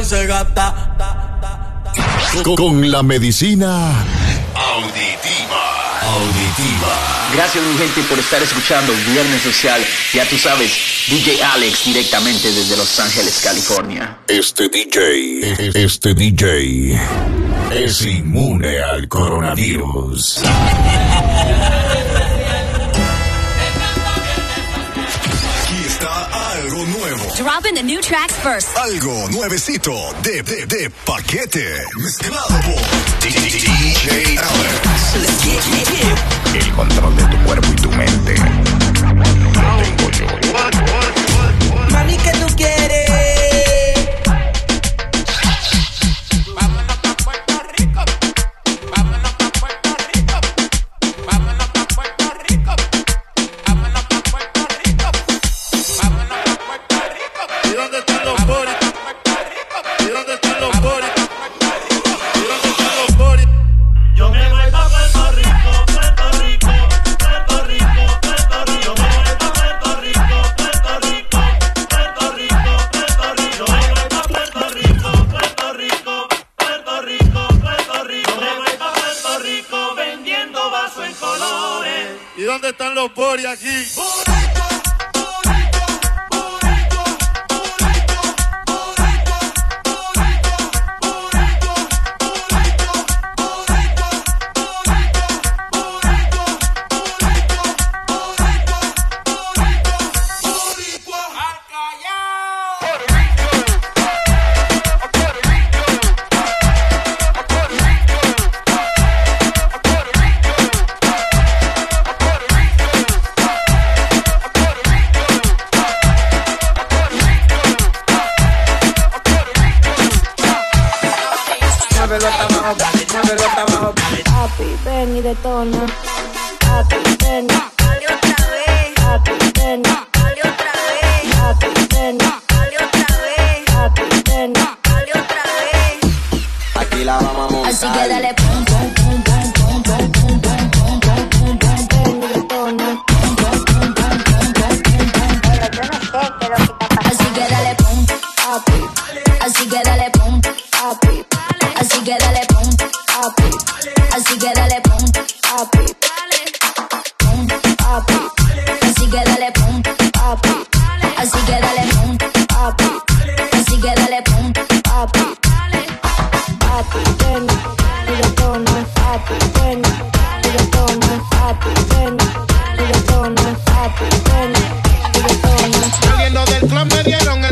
y se gasta. Con la medicina auditiva. Auditiva. Gracias mi gente por estar escuchando Viernes Social. Ya tú sabes, DJ Alex directamente desde Los Ángeles, California. Este DJ, este DJ es inmune al coronavirus. Dropping the new tracks first. Algo nuevecito de, de, de paquete. Mezclado por DJ Alex. El control de tu cuerpo y tu mente. Lo tengo yo. Mami, ¿qué tú quieres? todo lo Así que dale pum, papi. Así que dale pum, papi. Pum, papi. Así que dale pum, papi. Así que dale pum, papi. Así que dale pum, papi. Papi, ven y detona. Papi, ven y detona. Papi, ven y detona. Papi, ven y detona. Saliendo del club me dieron entre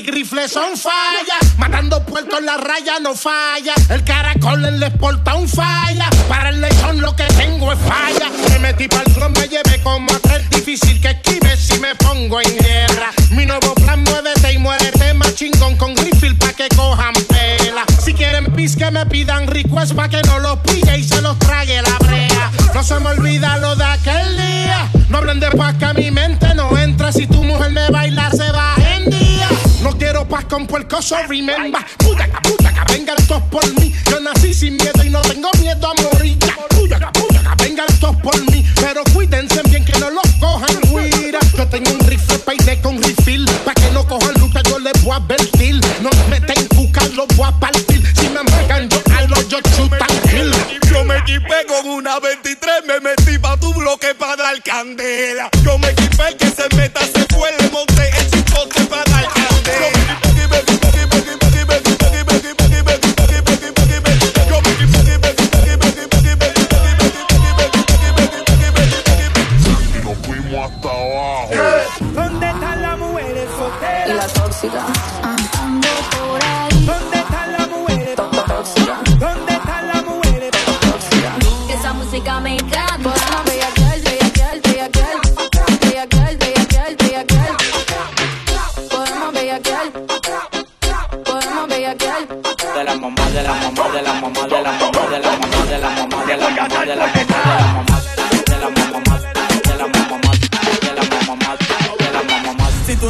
Automatic rifle son falla. Matando puertos la raya no falla. El caracol en la exporta un falla. Para el lechón lo que tengo es falla. Me metí para el club, me llevé como a. Difícil que esquive si me pongo en guerra. Mi nuevo plan, muévete y muérete más chingón con refill pa' que cojan pela. Si quieren pis que me pidan request pa' que no los pille y se los trague la brea. No se me olvida lo de aquel día. No hablen de paz que a mi mente no entra. Si tu mujer me baila, con puerco, so remember. Puyaca, puyaca, vengan todos por mí. Yo nací sin miedo y no tengo miedo a morir. Ya, Puyaca, puyaca, vengan todos por mí. Pero cuídense bien que no los cojan, cuida. Yo tengo un rifle peine con refill. Pa' que no cojan lucha, yo les voy a advertir. No me meten cuca, los voy a partir. Si me pegan, yo jalo, yo chuta. Yo me equipé con una 23, me metí pa' tu bloque pa' dar candela. Yo me equipé,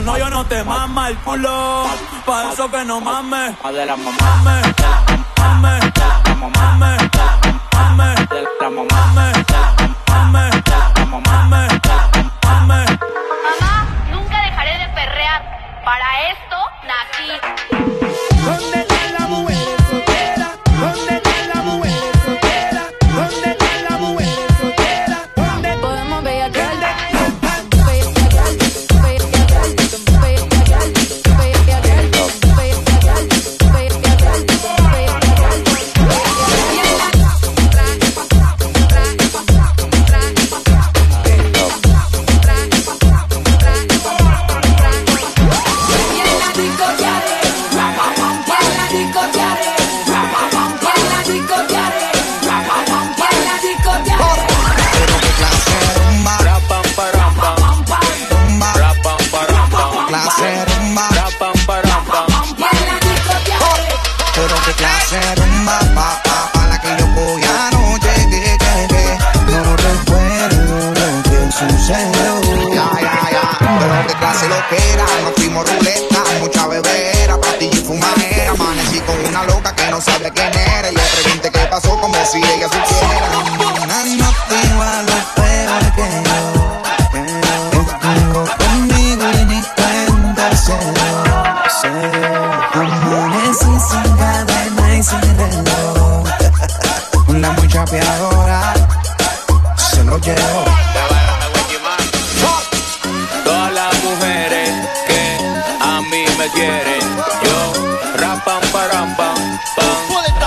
tu novio no te mama el culo. Pa' eso que no mames. De la mamá. Mame, mame, mame, mame, mame, mame, mame. Mamá, nunca dejaré de perrear. Para esto nací. Dónde got it. Todas las mujeres que a mí me quieren, yo rapam param pam pam,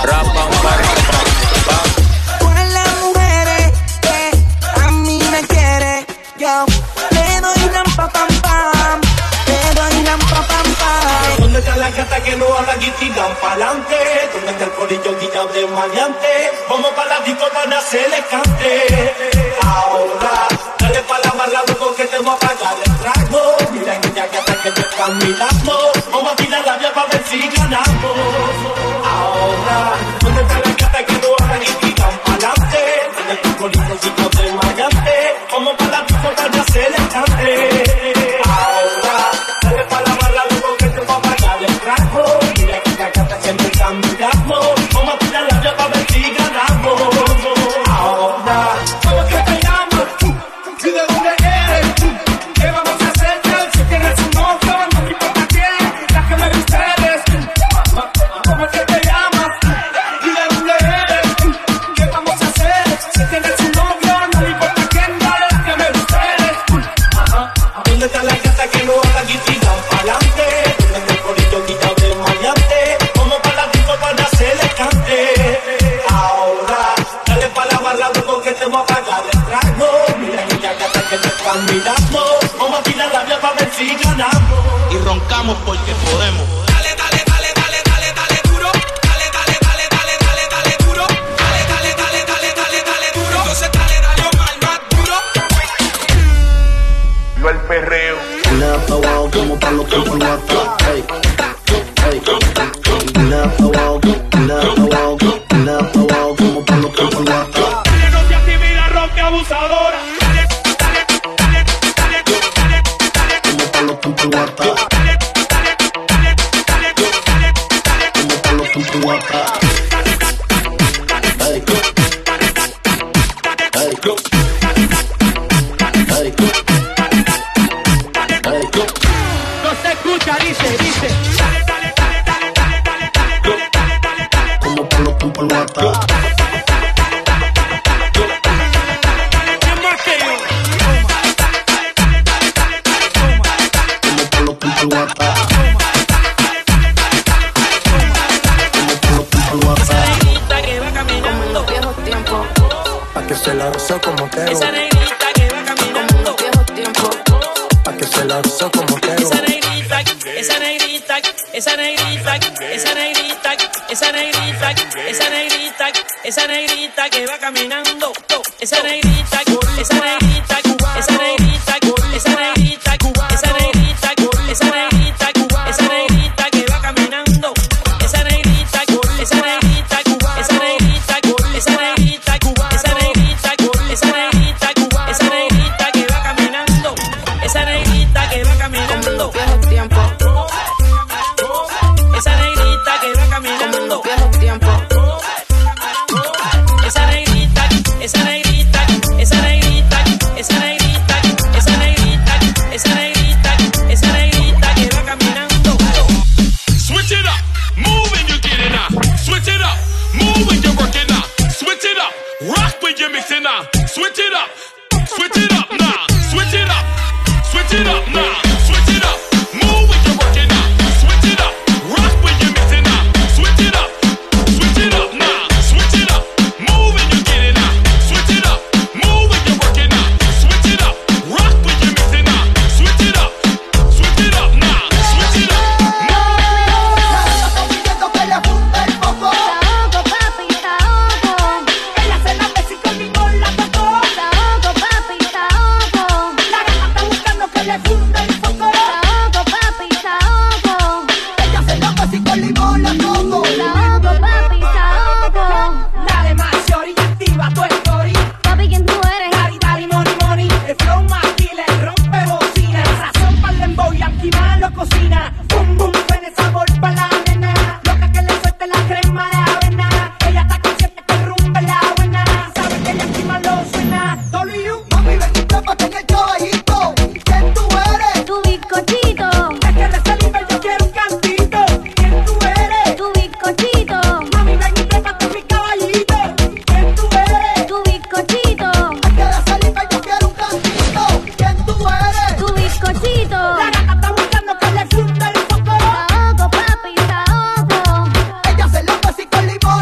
rapam param pam pam. Todas las mujeres que a mí me quieren, yo le doy rampa pam pam, le doy rampa pam pam. ¿Dónde está la gata que no habla y tiran pa'lante? ¿Dónde está el corillo guillado de? Vamos para la disco, no se le cante amarrado porque te voy a pagar el trago. Mira niña que hasta que yo caminamos, vamos a tirar la vía para ver si ganamos. al WhatsApp. que va caminando. Pa' que se la rozo como Teo. Esa negrita que va caminando. Pa' que se la rozo como Teo. Esa negrita, esa negrita, esa negrita, esa negrita, esa negrita, esa negrita, esa negrita que va caminando. Esa negrita, esa negrita. se funda y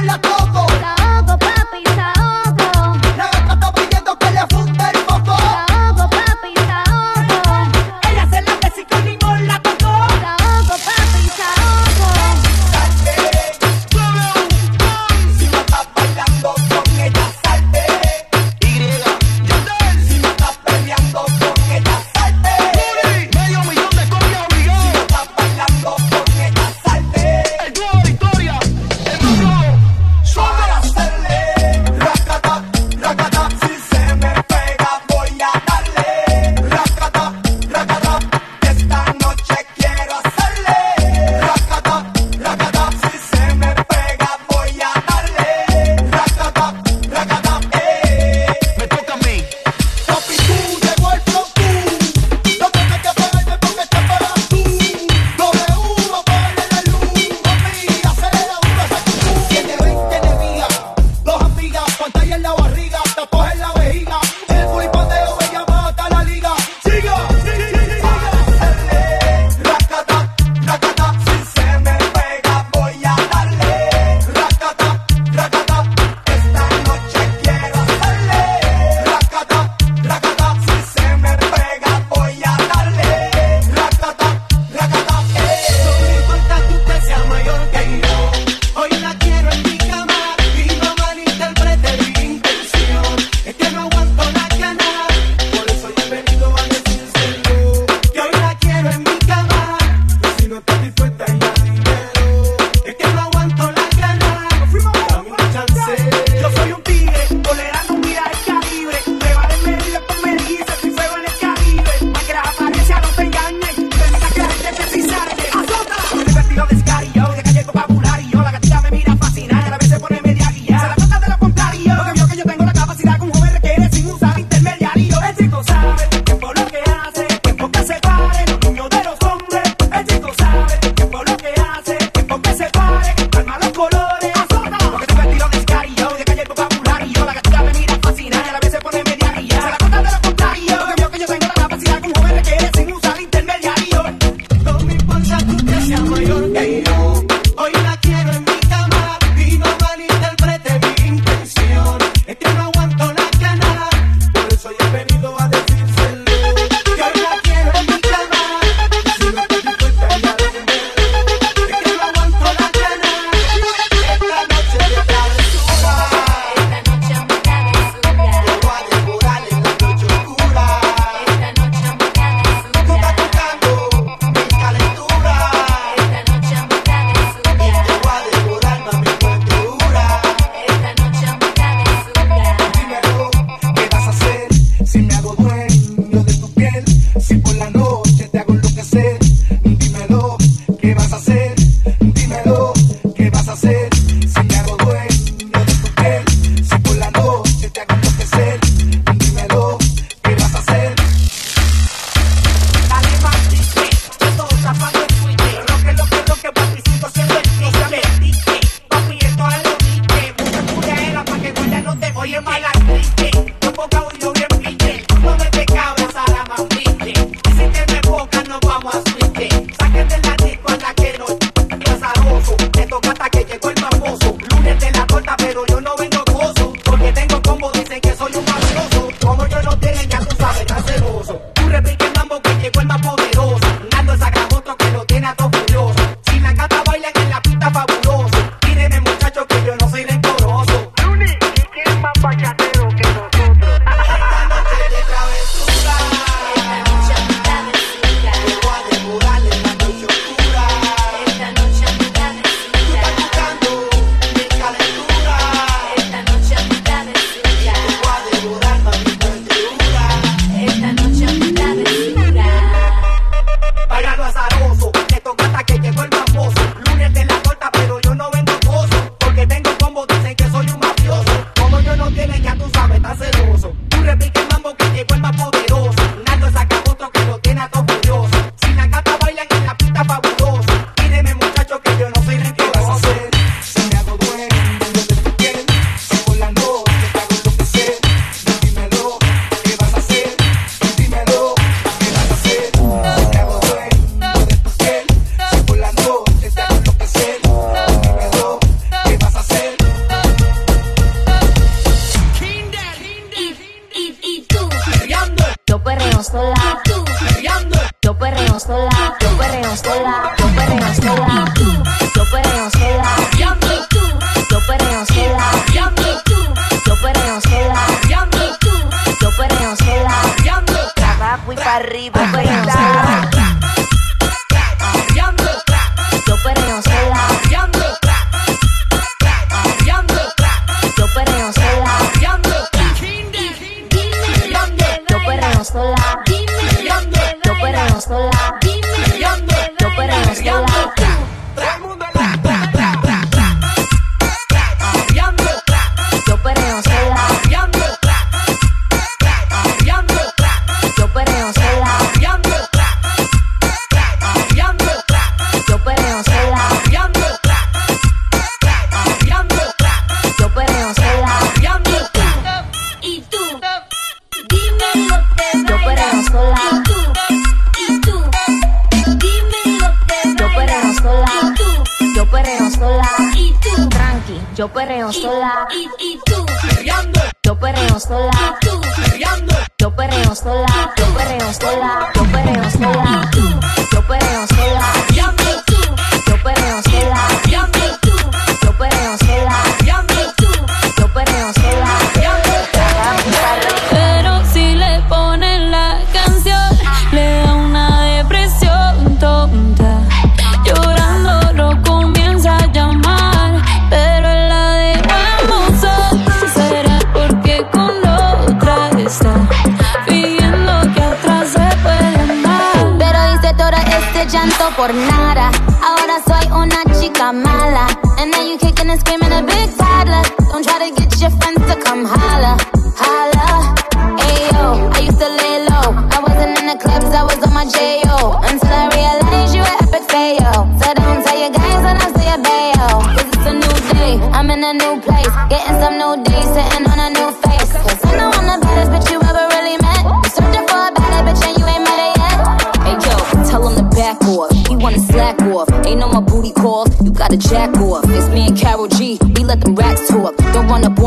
la cosa. sola, yo perreo sola, yo perreo sola. por nada. Ahora soy una chica mala. And now you kicking and screaming.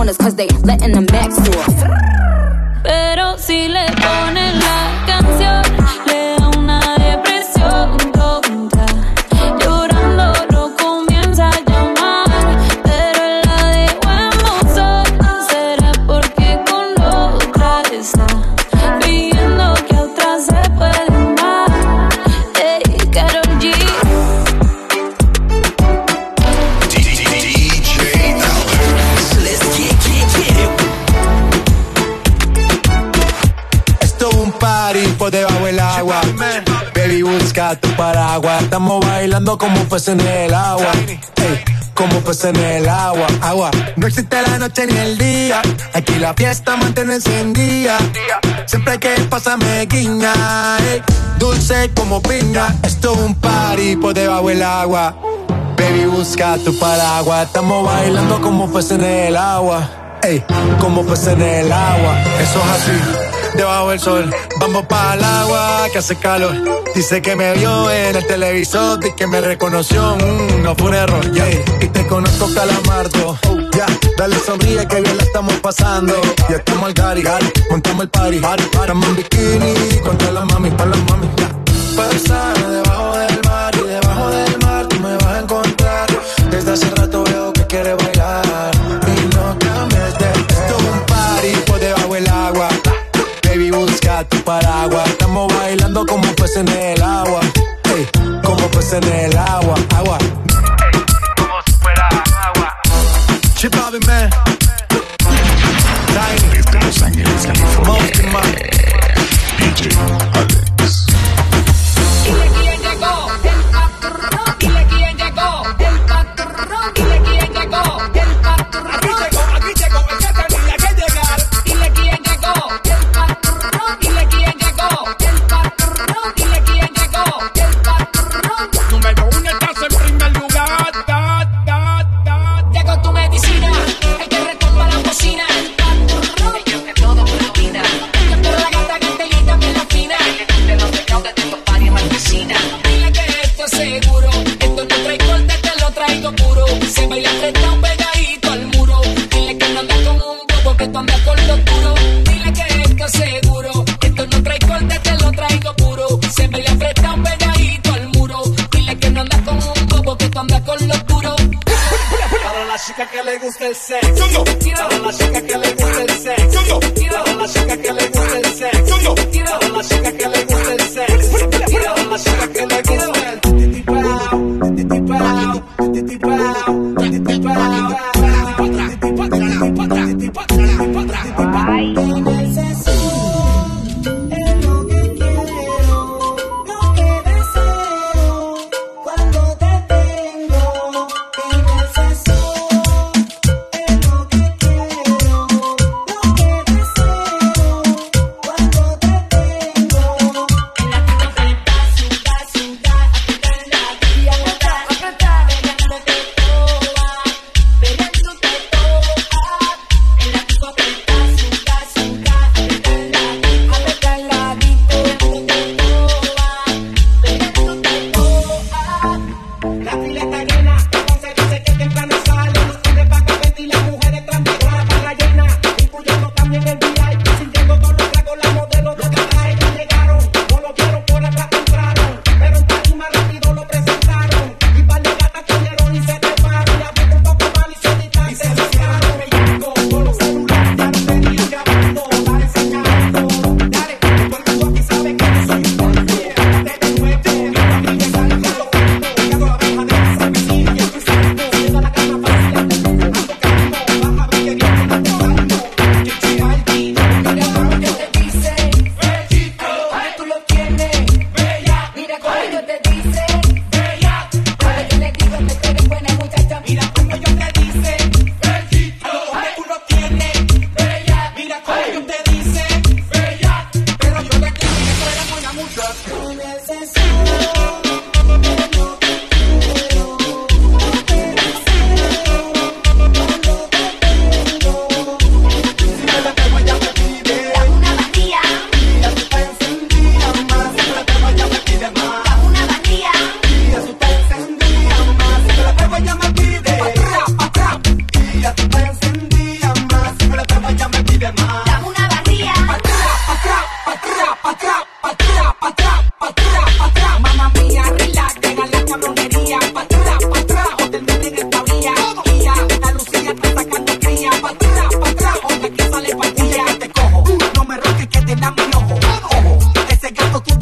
corners cause they letting the max soar. pez en el agua. Como pez en el agua, agua. No existe la noche ni el día. Aquí la fiesta mantiene encendida. Siempre que pasa me guiña. Ey, dulce como piña. Esto es un party por debajo el agua. Baby, busca tu paraguas. Estamos bailando como pez en el agua. Ey, como pez en el agua. Eso es así debajo del sol. Vamos para el agua que hace calor. Dice que me vio en el televisor y que me reconoció. Mm, no fue un error, yeah. Y te conozco calamardo. Ya, dale sonríe que bien la estamos pasando. Ya estamos al gari, gari. montamos el party. party, party. Estamos en bikini contra la mami, para la mami. Yeah. Pasar debajo del mar y debajo del mar tú me vas a encontrar. Desde hace rato veo que quieres bailar paraguas. Estamos bailando como peces en el agua. Hey, como peces en el agua. Agua. Hey, como fuera agua. Chip, man.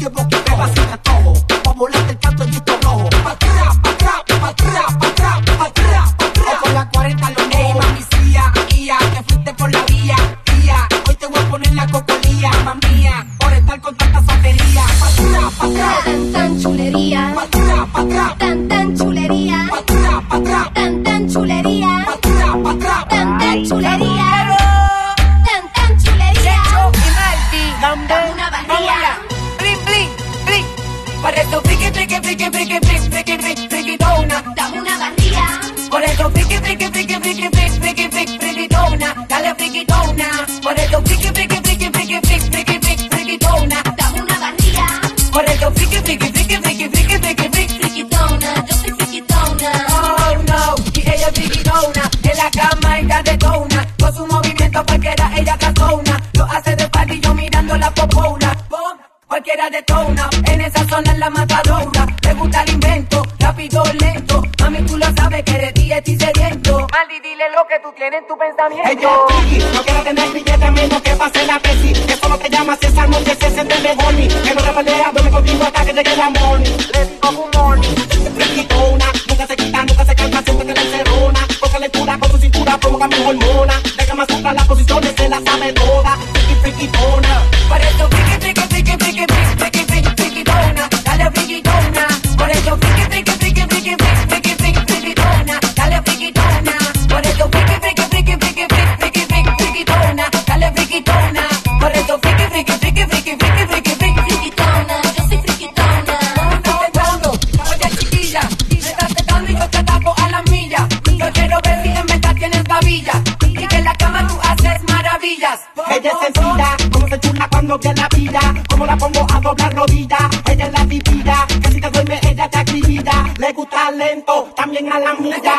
tiempo que te vacilan todo. Pa' volarte el canto todo la detona, en esa zona es la matadora. Le gusta el invento, rápido, lento. Mami, tú lo sabes que eres y estoy sediento. Maldi, dile lo que tú tienes en tu pensamiento. Ella es no quiero tener billete menos que pase la tesis. Que solo te llamas esa noche, se siente de boni. Que no te pelea, duerme contigo hasta que llegue el amor. Le digo good morning. Fresquitona, nunca se quita, nunca se calma, siempre que la encerrona. Coge lectura con su cintura, provoca mi hormona. Deja más la posición, se la sabe toda. Friki, friki, tona. in a lamb